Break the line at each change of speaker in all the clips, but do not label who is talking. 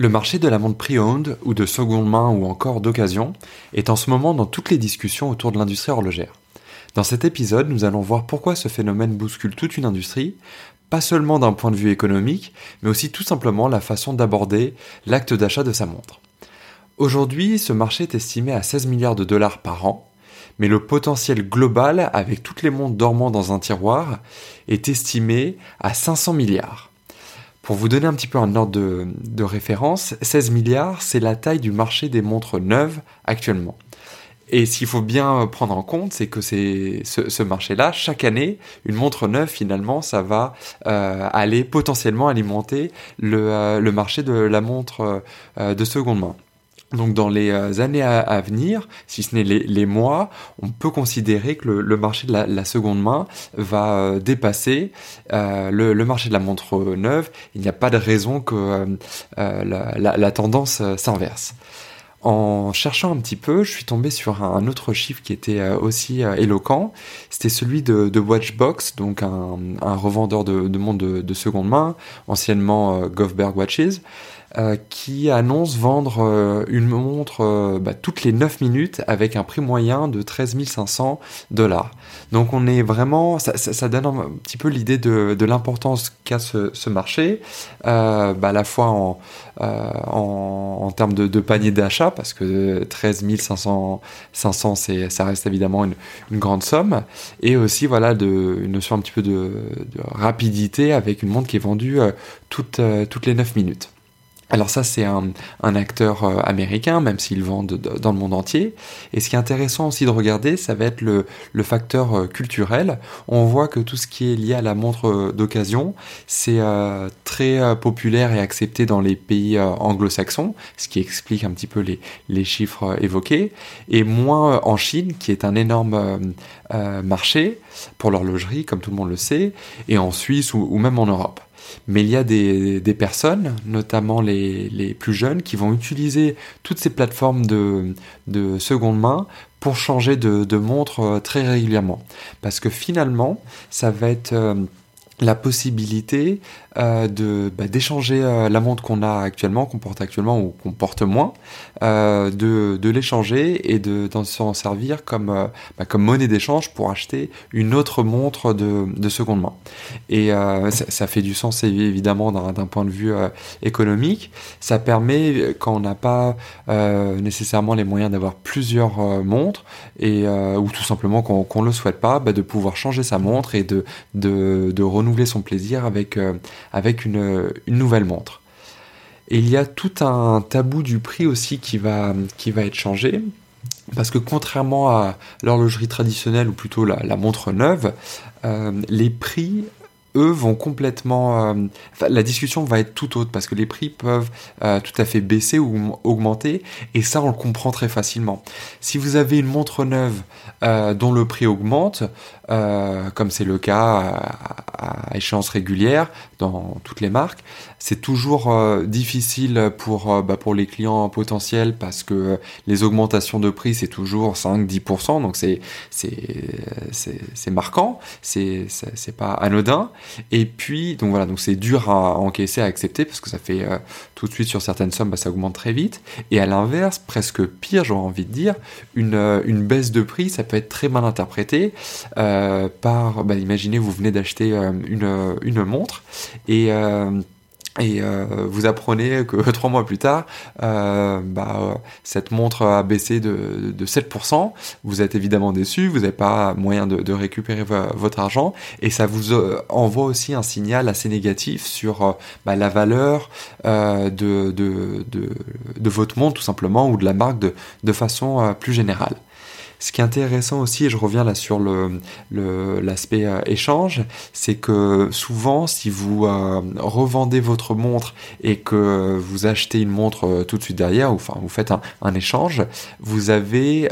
Le marché de la montre pre-owned ou de seconde main ou encore d'occasion est en ce moment dans toutes les discussions autour de l'industrie horlogère. Dans cet épisode, nous allons voir pourquoi ce phénomène bouscule toute une industrie, pas seulement d'un point de vue économique, mais aussi tout simplement la façon d'aborder l'acte d'achat de sa montre. Aujourd'hui, ce marché est estimé à 16 milliards de dollars par an, mais le potentiel global, avec toutes les montres dormant dans un tiroir, est estimé à 500 milliards. Pour vous donner un petit peu un ordre de, référence, 16 milliards, c'est la taille du marché des montres neuves actuellement. Et ce qu'il faut bien prendre en compte, c'est que c'est ce, marché-là, chaque année, une montre neuve, finalement, ça va euh, aller potentiellement alimenter le, euh, marché de la montre euh, de seconde main. Donc dans les euh, années à, venir, si ce n'est les, mois, on peut considérer que le, marché de la, seconde main va euh, dépasser euh, le, marché de la montre neuve. Il n'y a pas de raison que la, tendance s'inverse. En cherchant un petit peu, je suis tombé sur un, autre chiffre qui était aussi éloquent. C'était celui de, Watchbox, donc un, revendeur de, de montres de, de, seconde main, anciennement Govberg Watches. Euh, qui annonce vendre euh, une montre euh, bah, toutes les 9 minutes avec un prix moyen de 13 500 dollars. Donc on est vraiment, ça, donne un petit peu l'idée de, l'importance qu'a ce, marché, bah, à la fois en, en, termes de, panier d'achat, parce que 13 500, 500 ça reste évidemment une, grande somme, et aussi voilà de, une notion un petit peu de, rapidité avec une montre qui est vendue toutes, toutes les 9 minutes. Alors ça, c'est un, acteur euh, américain, même s'il vend dans le monde entier. Et ce qui est intéressant aussi de regarder, ça va être le, facteur euh, culturel. On voit que tout ce qui est lié à la montre euh, d'occasion, c'est très populaire et accepté dans les pays anglo-saxons, ce qui explique un petit peu les, les chiffres évoqués, et moins en Chine, qui est un énorme marché pour l'horlogerie, comme tout le monde le sait, et en Suisse ou même en Europe. Mais il y a des, personnes, notamment les, plus jeunes, qui vont utiliser toutes ces plateformes de, seconde main pour changer de, montre euh, très régulièrement. Parce que finalement, ça va être euh, la possibilité de bah, d'échanger euh, la montre qu'on a actuellement, qu'on porte actuellement ou qu'on porte moins, euh, de, de l'échanger et de d'en s'en servir comme euh, bah, comme monnaie d'échange pour acheter une autre montre de, de seconde main. Et euh, ça, ça, fait du sens évidemment d'un point de vue économique. Ça permet quand on n'a pas nécessairement les moyens d'avoir plusieurs montres et ou tout simplement qu'on qu'on le souhaite pas, bah, de pouvoir changer sa montre et de de, de renouveler son plaisir avec avec une, nouvelle montre. Et il y a tout un tabou du prix aussi qui va, qui va être changé. Parce que contrairement à l'horlogerie traditionnelle ou plutôt la, montre neuve, euh, les prix eux vont complètement... Euh, la discussion va être tout autre parce que les prix peuvent euh, tout à fait baisser ou augmenter et ça on le comprend très facilement. Si vous avez une montre neuve dont le prix augmente, comme c'est le cas à échéance régulière dans toutes les marques. C'est toujours euh, difficile pour, euh, bah, pour les clients potentiels parce que euh, les augmentations de prix, c'est toujours 5-10%, donc c'est, marquant, c'est, c'est, pas anodin. Et puis, donc voilà, donc c'est dur à, encaisser, à accepter parce que ça fait tout de suite sur certaines sommes, bah, ça augmente très vite. Et à l'inverse, presque pire, j'aurais envie de dire, une, une baisse de prix, ça peut être très mal interprété par, bah, imaginez, vous venez d'acheter une, une montre et euh, et euh, vous apprenez que trois mois plus tard, euh, bah, cette montre a baissé de, de 7%. Vous êtes évidemment déçu, vous n'avez pas moyen de, récupérer votre argent, et ça vous envoie aussi un signal assez négatif sur bah, la valeur de, de, votre montre tout simplement, ou de la marque de façon plus générale. Ce qui est intéressant aussi, et je reviens là sur le l'aspect euh, échange, c'est que souvent, si vous euh, revendez votre montre et que vous achetez une montre euh, tout de suite derrière, ou enfin vous faites un, un échange, vous avez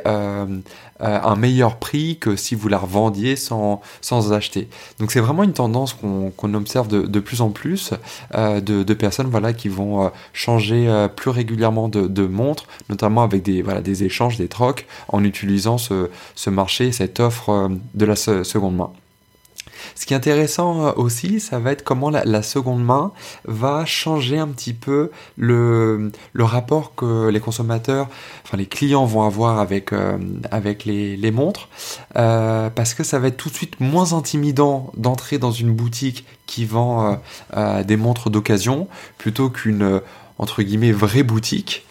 euh, un meilleur prix que si vous la revendiez sans, sans acheter. Donc c'est vraiment une tendance qu'on observe de, de, plus en plus euh, de, de, personnes voilà, qui vont euh, changer euh, plus régulièrement de, de montres, notamment avec des, voilà, des échanges, des trocs, en utilisant ce, ce marché, cette offre de la seconde main. Ce qui est intéressant euh, aussi, ça va être comment la, seconde main va changer un petit peu le, le, rapport que les consommateurs, enfin les clients vont avoir avec, euh, avec les, les montres, euh, parce que ça va être tout de suite moins intimidant d'entrer dans une boutique qui vend des montres d'occasion plutôt qu'une entre guillemets vraie boutique.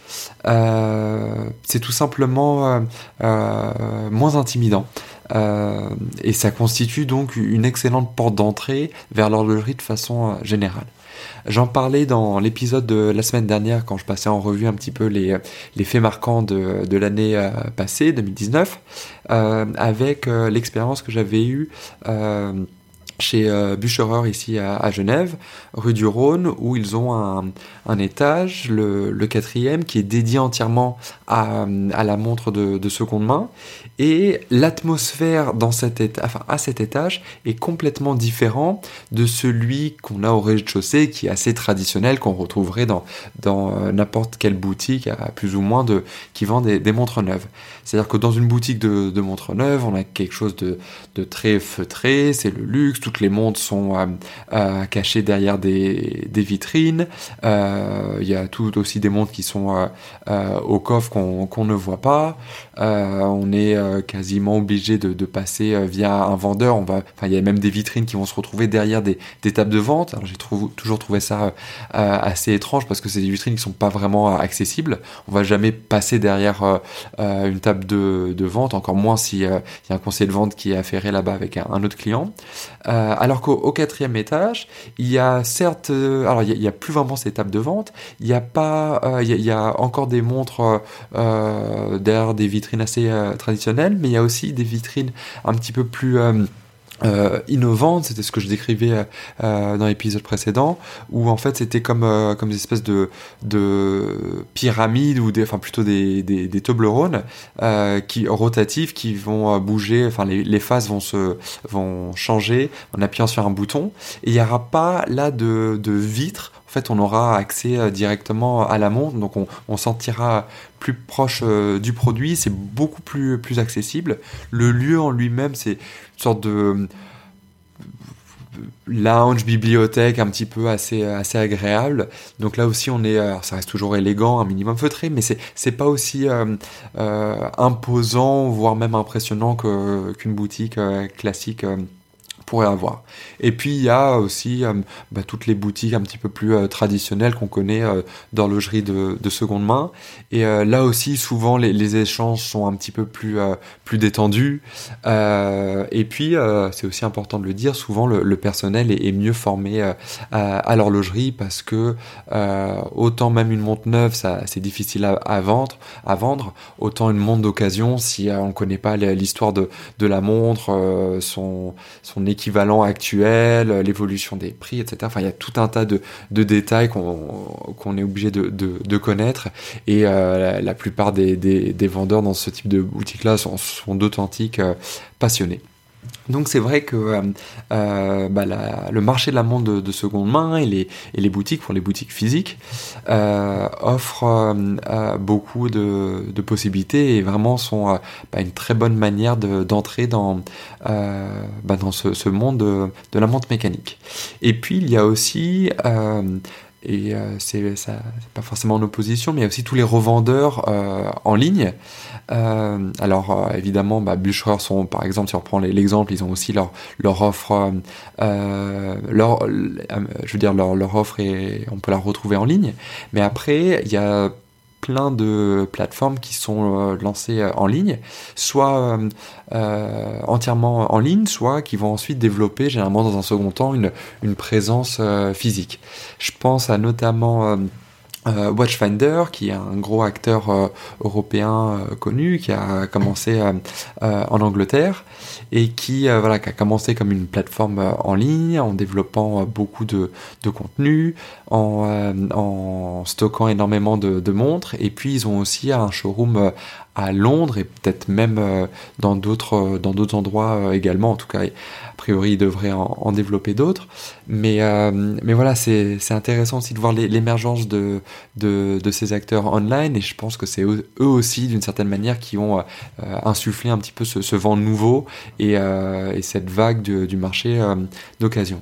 C'est tout simplement moins intimidant. Euh, et ça constitue donc une excellente porte d'entrée vers l'horlogerie de façon euh, générale. J'en parlais dans l'épisode de la semaine dernière quand je passais en revue un petit peu les, les faits marquants de, l'année euh, passée, 2019, euh, avec l'expérience que j'avais eue chez euh, ici à, Genève, rue du Rhône, où ils ont un, étage, le, quatrième, qui est dédié entièrement à, la montre de, de, seconde main. Et l'atmosphère dans cet à cet étage est complètement différent de celui qu'on a au rez-de-chaussée, qui est assez traditionnel, qu'on retrouverait dans, euh, n'importe quelle boutique, à plus ou moins de, qui vend des, montres neuves. C'est-à-dire que dans une boutique de, montres neuves, on a quelque chose de très feutré, c'est le luxe, toutes les montres sont euh, euh, cachées derrière des, vitrines. Euh, il y a tout aussi des montres qui sont au coffre qu'on ne voit pas. on est quasiment obligé de, passer via un vendeur. Enfin, il y a même des vitrines qui vont se retrouver derrière des, tables de vente. J'ai toujours trouvé ça assez étrange parce que c'est des vitrines qui sont pas vraiment accessibles. On va jamais passer derrière une table de, vente, encore moins s'il y a un conseiller de vente qui est affairé là-bas avec un, autre client. Alors qu'au quatrième étage, il y a certes, euh, alors il y, a, plus vraiment ces tables de vente, il a pas, euh, il, y a, encore des montres derrière des vitrines assez traditionnelles, mais il y a aussi des vitrines un petit peu plus euh, innovante, c'était ce que je décrivais euh, euh dans l'épisode précédent, où en fait c'était comme euh, comme des espèces de de pyramides ou des, enfin plutôt des des, des Toblerones euh, qui rotatifs qui vont bouger, enfin les, les faces vont se vont changer en appuyant sur un bouton, et il n'y aura pas là de de vitre fait, on aura accès euh, directement à la montre, donc on, sentira plus proche euh, du produit, c'est beaucoup plus, plus accessible. Le lieu en lui-même, c'est une sorte de euh, lounge, bibliothèque un petit peu assez, agréable. Donc là aussi, on est, ça reste toujours élégant, un minimum feutré, mais c'est, c'est pas aussi imposant, voire même impressionnant qu'une boutique classique pourrait avoir. Et puis il y a aussi euh, bah, toutes les boutiques un petit peu plus euh, traditionnelles qu'on connaît euh, d'horlogerie de, de, seconde main. Et là aussi souvent les, échanges sont un petit peu plus plus détendus. et puis c'est aussi important de le dire, souvent le, personnel est, mieux formé à, l'horlogerie parce que autant même une montre neuve ça c'est difficile à, à, vendre à vendre, autant une montre d'occasion si on ne connaît pas l'histoire de, de la montre, son son équivalent actuel, l'évolution des prix, etc. Enfin, il y a tout un tas de, détails qu'on est obligé de, connaître. Et euh, la, plupart des, vendeurs dans ce type de boutique-là sont, sont d'authentiques euh, passionnés. Donc c'est vrai que euh, euh, bah le marché de la montre de, de, seconde main et les, boutiques, pour les boutiques physiques, euh, offrent euh, beaucoup de, possibilités et vraiment sont euh, bah, une très bonne manière d'entrer dans, bah, dans ce, ce monde de, de, la montre mécanique. Et puis il y a aussi et euh, c'est pas forcément en opposition, mais il y a aussi tous les revendeurs euh, en ligne euh, alors évidemment, bah, sont, par exemple, si on reprend l'exemple, ils ont aussi leur leur offre, leur, je veux dire leur leur offre et on peut la retrouver en ligne. Mais après, il y a plein de plateformes qui sont euh, lancées euh, en ligne, soit euh, entièrement en ligne, soit qui vont ensuite développer généralement dans un second temps une, présence physique. Je pense à notamment Watchfinder, qui est un gros acteur euh, européen euh, connu, qui a commencé en Angleterre et qui, voilà, qui a commencé comme une plateforme en ligne en développant beaucoup de, de contenu, en, en, stockant énormément de, montres. Et puis ils ont aussi un showroom à Londres et peut-être même dans d'autres dans d'autres endroits également. En tout cas, a priori, ils devraient en, développer d'autres. Mais mais voilà, c'est intéressant aussi de voir l'émergence de de, ces acteurs online et je pense que c'est eux, aussi d'une certaine manière qui ont euh, insufflé un petit peu ce, vent nouveau et, euh, cette vague du marché euh, d'occasion.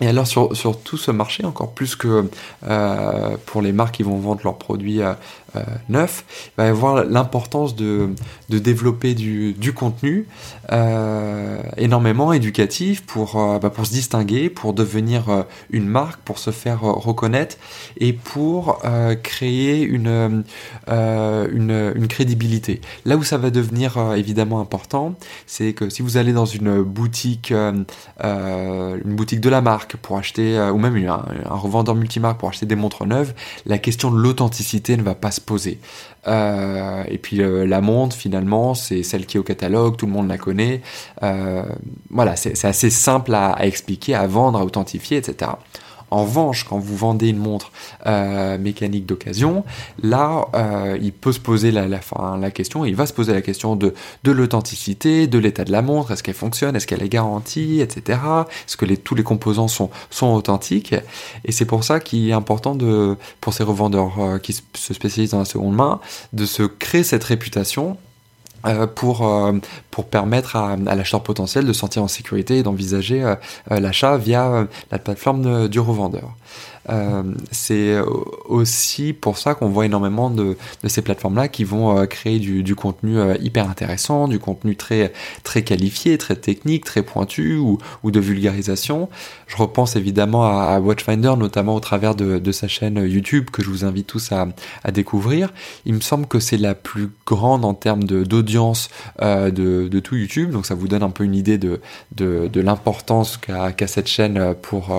Et alors sur, sur, tout ce marché, encore plus que euh, pour les marques qui vont vendre leurs produits euh, neufs, il va y avoir l'importance de, de, développer du, du contenu euh, énormément éducatif pour, euh, bah pour se distinguer, pour devenir euh, une marque, pour se faire reconnaître et pour créer une, une, une, crédibilité. Là où ça va devenir évidemment important, c'est que si vous allez dans une boutique, une boutique de la marque, pour acheter, ou même un, revendeur multimarque pour acheter des montres neuves, la question de l'authenticité ne va pas se poser. Euh, et puis euh, la montre, finalement, c'est celle qui est au catalogue, tout le monde la connaît. voilà, c'est assez simple à, expliquer, à vendre, à authentifier, etc. En revanche, quand vous vendez une montre euh, mécanique d'occasion, là, euh, il peut se poser la, question, il va se poser la question de, de l'authenticité, de l'état de la montre, est-ce qu'elle fonctionne, est-ce qu'elle est garantie, etc. Est-ce que tous les composants sont, sont authentiques Et c'est pour ça qu'il est important pour ces revendeurs euh, qui se spécialisent dans la seconde main, de se créer cette réputation euh, pour, euh, pour permettre à, l'acheteur potentiel de sentir en sécurité et d'envisager euh, l'achat via la plateforme du revendeur. Euh, c'est aussi pour ça qu'on voit énormément de, de ces plateformes-là qui vont euh, créer du, du contenu euh, hyper intéressant, du contenu très, très qualifié, très technique, très pointu ou, ou de vulgarisation. Je repense évidemment à, à, Watchfinder, notamment au travers de, de, sa chaîne YouTube que je vous invite tous à, à découvrir. Il me semble que c'est la plus grande en termes d'audience de, de, tout YouTube, donc ça vous donne un peu une idée de, de, l'importance qu'a qu cette chaîne pour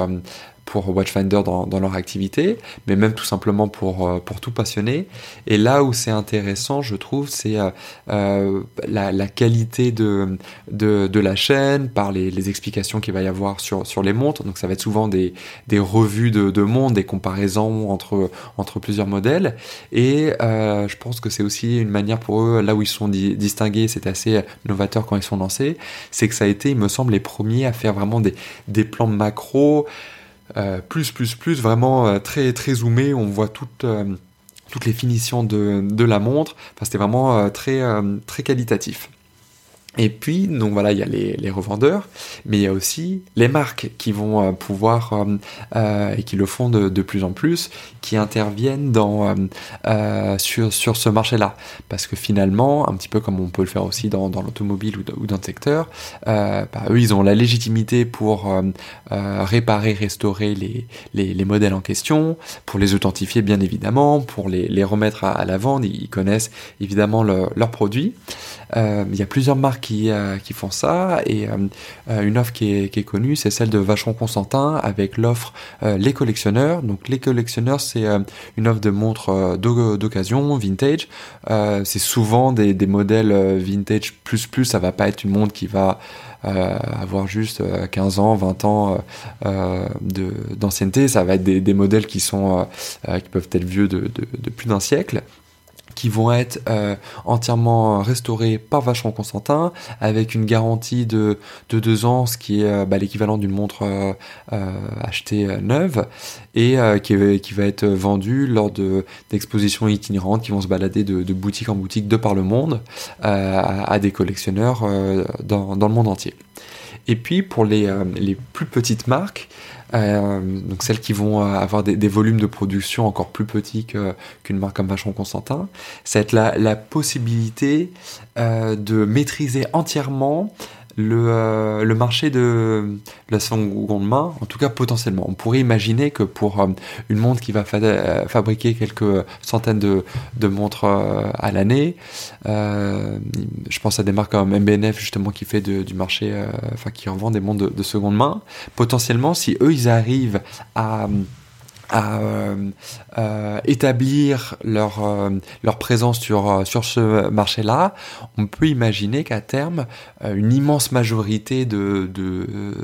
pour Watchfinder dans, dans, leur activité, mais même tout simplement pour, euh, pour tout passionné. Et là où c'est intéressant, je trouve, c'est euh, euh, la, qualité de, de, de, la chaîne, par les, les explications qu'il va y avoir sur, sur les montres. Donc ça va être souvent des, des revues de, de montres, des comparaisons entre, entre plusieurs modèles. Et je pense que c'est aussi une manière pour eux, là où ils sont distingués, c'est assez novateur quand ils sont lancés, c'est que ça a été, il me semble, les premiers à faire vraiment des, des plans macro. Euh, plus, plus, plus, vraiment euh, très, très zoomé. On voit toutes, euh, toutes les finitions de, la montre. C'était vraiment très, très qualitatif. Et puis, donc voilà, il y a les, revendeurs, mais il y a aussi les marques qui vont euh, pouvoir, euh, euh, et qui le font de, plus en plus, qui interviennent dans, euh, sur, sur ce marché-là. Parce que finalement, un petit peu comme on peut le faire aussi dans, dans l'automobile ou, dans le secteur, bah, eux, ils ont la légitimité pour réparer, restaurer les, les, les, modèles en question, pour les authentifier bien évidemment, pour les, les remettre à, la vente, ils connaissent évidemment leurs produits. Il y a plusieurs marques qui, euh, font ça. Et euh, euh, une offre qui est, connue, c'est celle de Vacheron Constantin avec l'offre Les Collectionneurs. Donc Les Collectionneurs, c'est une offre de montres d'occasion, vintage. c'est souvent des, modèles vintage plus plus. Ça va pas être une montre qui va euh, avoir juste 15 ans, 20 ans euh, d'ancienneté. Ça va être des, modèles qui sont qui peuvent être vieux de plus d'un siècle qui vont être euh, entièrement restaurés par Vacheron Constantin avec une garantie de, de deux ans, ce qui est euh, bah, l'équivalent d'une montre euh, achetée neuve et qui, qui, va être vendue lors de d'expositions itinérantes qui vont se balader de, de, boutique en boutique de par le monde à, à, des collectionneurs dans, dans, le monde entier. Et puis pour les, les plus petites marques, euh, donc celles qui vont euh, avoir des, volumes de production encore plus petits qu'une marque comme Vacheron Constantin, ça va être la, la possibilité euh, de maîtriser entièrement le, euh, le marché de la seconde main, en tout cas potentiellement. On pourrait imaginer que pour euh, une montre qui va euh, fabriquer quelques centaines de, de montres à l'année, je pense à des marques comme MBNF justement qui fait de, du marché, enfin qui revend des montres de, de, seconde main, potentiellement si eux ils arrivent à établir leur, leur présence sur, sur ce marché-là, on peut imaginer qu'à terme, une immense majorité de, de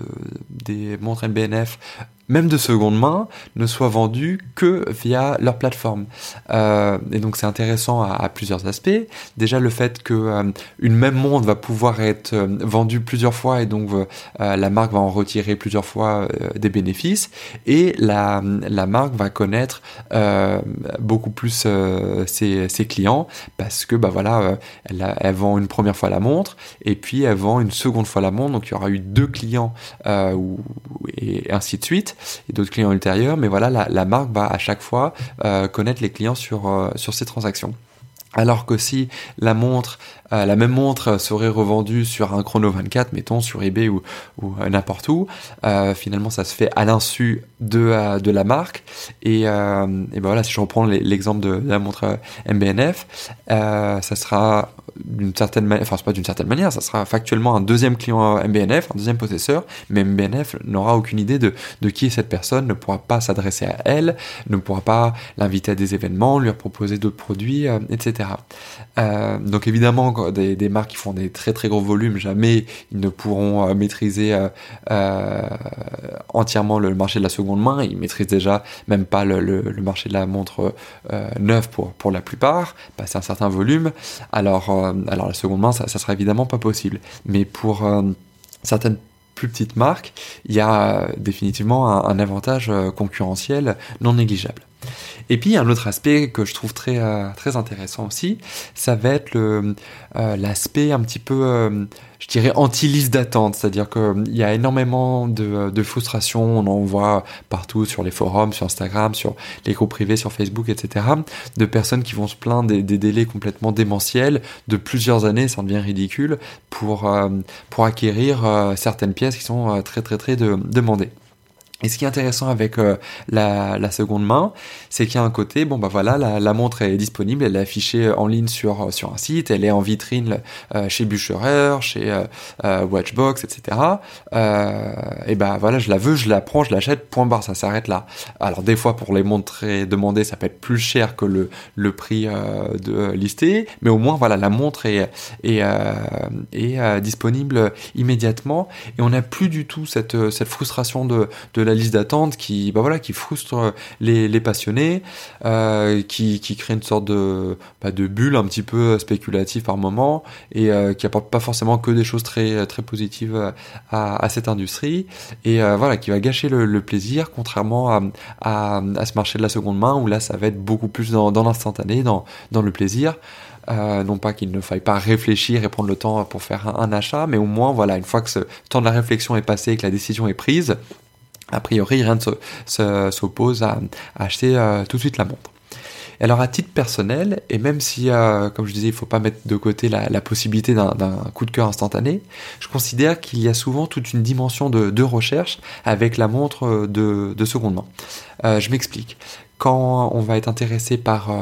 des montres MBNF même de seconde main, ne soient vendus que via leur plateforme. Euh, et donc c'est intéressant à, plusieurs aspects. Déjà le fait que euh, une même montre va pouvoir être euh, vendue plusieurs fois et donc la marque va en retirer plusieurs fois des bénéfices et la, la marque va connaître beaucoup plus ses, ses, clients parce que bah voilà elle, elle, vend une première fois la montre et puis elle vend une seconde fois la montre donc il y aura eu deux clients ou, et ainsi de suite et d'autres clients ultérieurs, mais voilà, la, marque va à chaque fois euh, connaître les clients sur, euh, sur ces transactions. Alors que si la montre euh, la même montre serait revendue sur un chrono 24, mettons sur eBay ou, euh, n'importe où. Euh, finalement, ça se fait à l'insu de, la marque. Et, ben voilà, si je reprends l'exemple de, la montre MBNF, ça sera d'une certaine manière, enfin pas d'une certaine manière, ça sera factuellement un deuxième client MBNF, un deuxième possesseur, mais MBNF n'aura aucune idée de, de qui est cette personne, ne pourra pas s'adresser à elle, ne pourra pas l'inviter à des événements, lui proposer d'autres produits, etc. donc évidemment, des, marques qui font des très très gros volumes, jamais ils ne pourront euh, maîtriser euh, euh, entièrement le marché de la seconde main. Ils maîtrisent déjà même pas le, marché de la montre neuve pour, la plupart, passer un certain volume. Alors, alors la seconde main, ça sera évidemment pas possible. Mais pour certaines plus petites marques, il y a définitivement un avantage concurrentiel non négligeable. Et puis un autre aspect que je trouve très euh, très intéressant aussi, ça va être euh, l'aspect un petit peu, euh, je dirais anti-liste d'attente, c'est-à-dire qu'il y a énormément de, de frustration, on en voit partout sur les forums, sur Instagram, sur les groupes privés, sur Facebook, etc. De personnes qui vont se plaindre des, des délais complètement démentiels de plusieurs années, ça devient ridicule pour pour acquérir certaines pièces qui sont très très très demandées. Et ce qui est intéressant avec euh, la, seconde main, c'est qu'il y a un côté, bon bah voilà, la, montre est disponible, elle est affichée en ligne sur, sur un site, elle est en vitrine euh, chez Bucherer, chez euh, Watchbox, etc. et bah voilà, je la veux, je la prends, je l'achète, point barre, ça s'arrête là. Alors des fois pour les montres demandées, ça peut être plus cher que le, le prix de listé, mais au moins voilà, la montre est, est, est disponible immédiatement et on n'a plus du tout cette, cette frustration de, de la liste d'attente qui, bah voilà, qui frustre les, les passionnés, euh, qui, qui crée une sorte de, bah, de bulle un petit peu spéculative par moment et euh, qui apporte pas forcément que des choses très, très positives à, à cette industrie et euh, voilà, qui va gâcher le, plaisir contrairement à, à, ce marché de la seconde main où là ça va être beaucoup plus dans, l'instantané, dans, dans le plaisir. Euh, non pas qu'il ne faille pas réfléchir et prendre le temps pour faire un, un, achat, mais au moins, voilà, une fois que ce temps de la réflexion est passé et que la décision est prise, a priori, rien ne s'oppose à, acheter euh, tout de suite la montre. alors à titre personnel, et même si, euh, comme je disais, il ne faut pas mettre de côté la, possibilité d'un coup de cœur instantané, je considère qu'il y a souvent toute une dimension de, recherche avec la montre de, de seconde main. Euh, je m'explique quand on va être intéressé par, euh,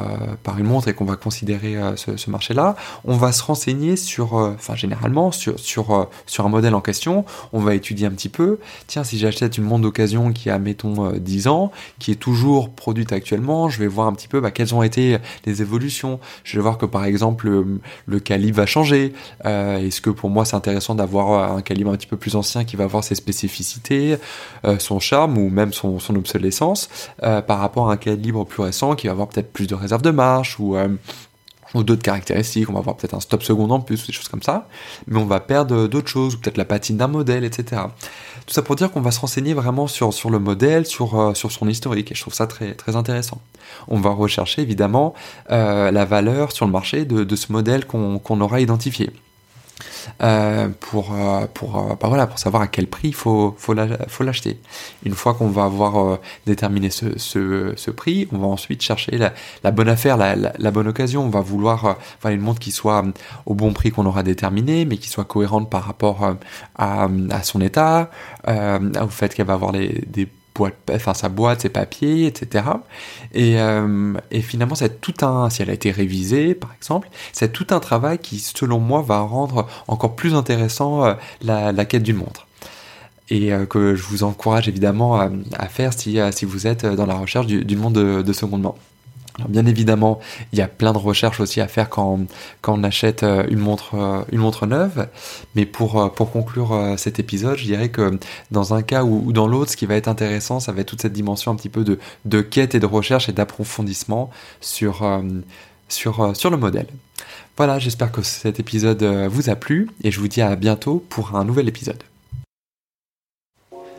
par une montre et qu'on va considérer euh, ce, marché-là, on va se renseigner sur, euh, généralement sur, sur, sur un modèle en question, on va étudier un petit peu, tiens si j'achète une montre d'occasion qui a mettons 10 ans, qui est toujours produite actuellement, je vais voir un petit peu bah, quelles ont été les évolutions, je vais voir que par exemple le, calibre va changer, est-ce que pour moi c'est intéressant d'avoir un calibre un petit peu plus ancien qui va avoir ses spécificités, son charme ou même son, son obsolescence par rapport à un libre plus récent qui va avoir peut-être plus de réserve de marche ou, euh, ou d'autres caractéristiques. On va avoir peut-être un stop seconde en plus, des choses comme ça. Mais on va perdre d'autres choses, ou peut-être la patine d'un modèle, etc. Tout ça pour dire qu'on va se renseigner vraiment sur, le modèle, sur, euh, sur son historique. Et je trouve ça très, très intéressant. On va rechercher évidemment euh, la valeur sur le marché de, de ce modèle qu'on aura identifié. Euh, pour, euh, pour, euh, bah voilà, pour savoir à quel prix il faut, faut l'acheter. Une fois qu'on va avoir déterminé ce, ce, prix, on va ensuite chercher la, bonne affaire, la, bonne occasion. On va vouloir une montre qui soit au bon prix qu'on aura déterminé, mais qui soit cohérente par rapport à, son état, au fait qu'elle va avoir des enfin sa boîte, ses papiers, etc. Et, euh, et finalement, c'est tout un, si elle a été révisée, par exemple, c'est tout un travail qui, selon moi, va rendre encore plus intéressant euh, la, quête d'une montre. et que je vous encourage évidemment à, faire si, vous êtes dans la recherche du, monde de, de secondement. Bien évidemment, il y a plein de recherches aussi à faire quand, on achète euh, une montre, euh, une montre neuve. Mais pour, euh, conclure cet épisode, je dirais que dans un cas ou, dans l'autre, ce qui va être intéressant, ça va être toute cette dimension un petit peu de, quête et de recherche et d'approfondissement sur, sur, sur le modèle. Voilà, j'espère que cet épisode vous a plu et je vous dis à bientôt pour un nouvel épisode.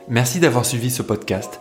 Merci d'avoir suivi ce podcast.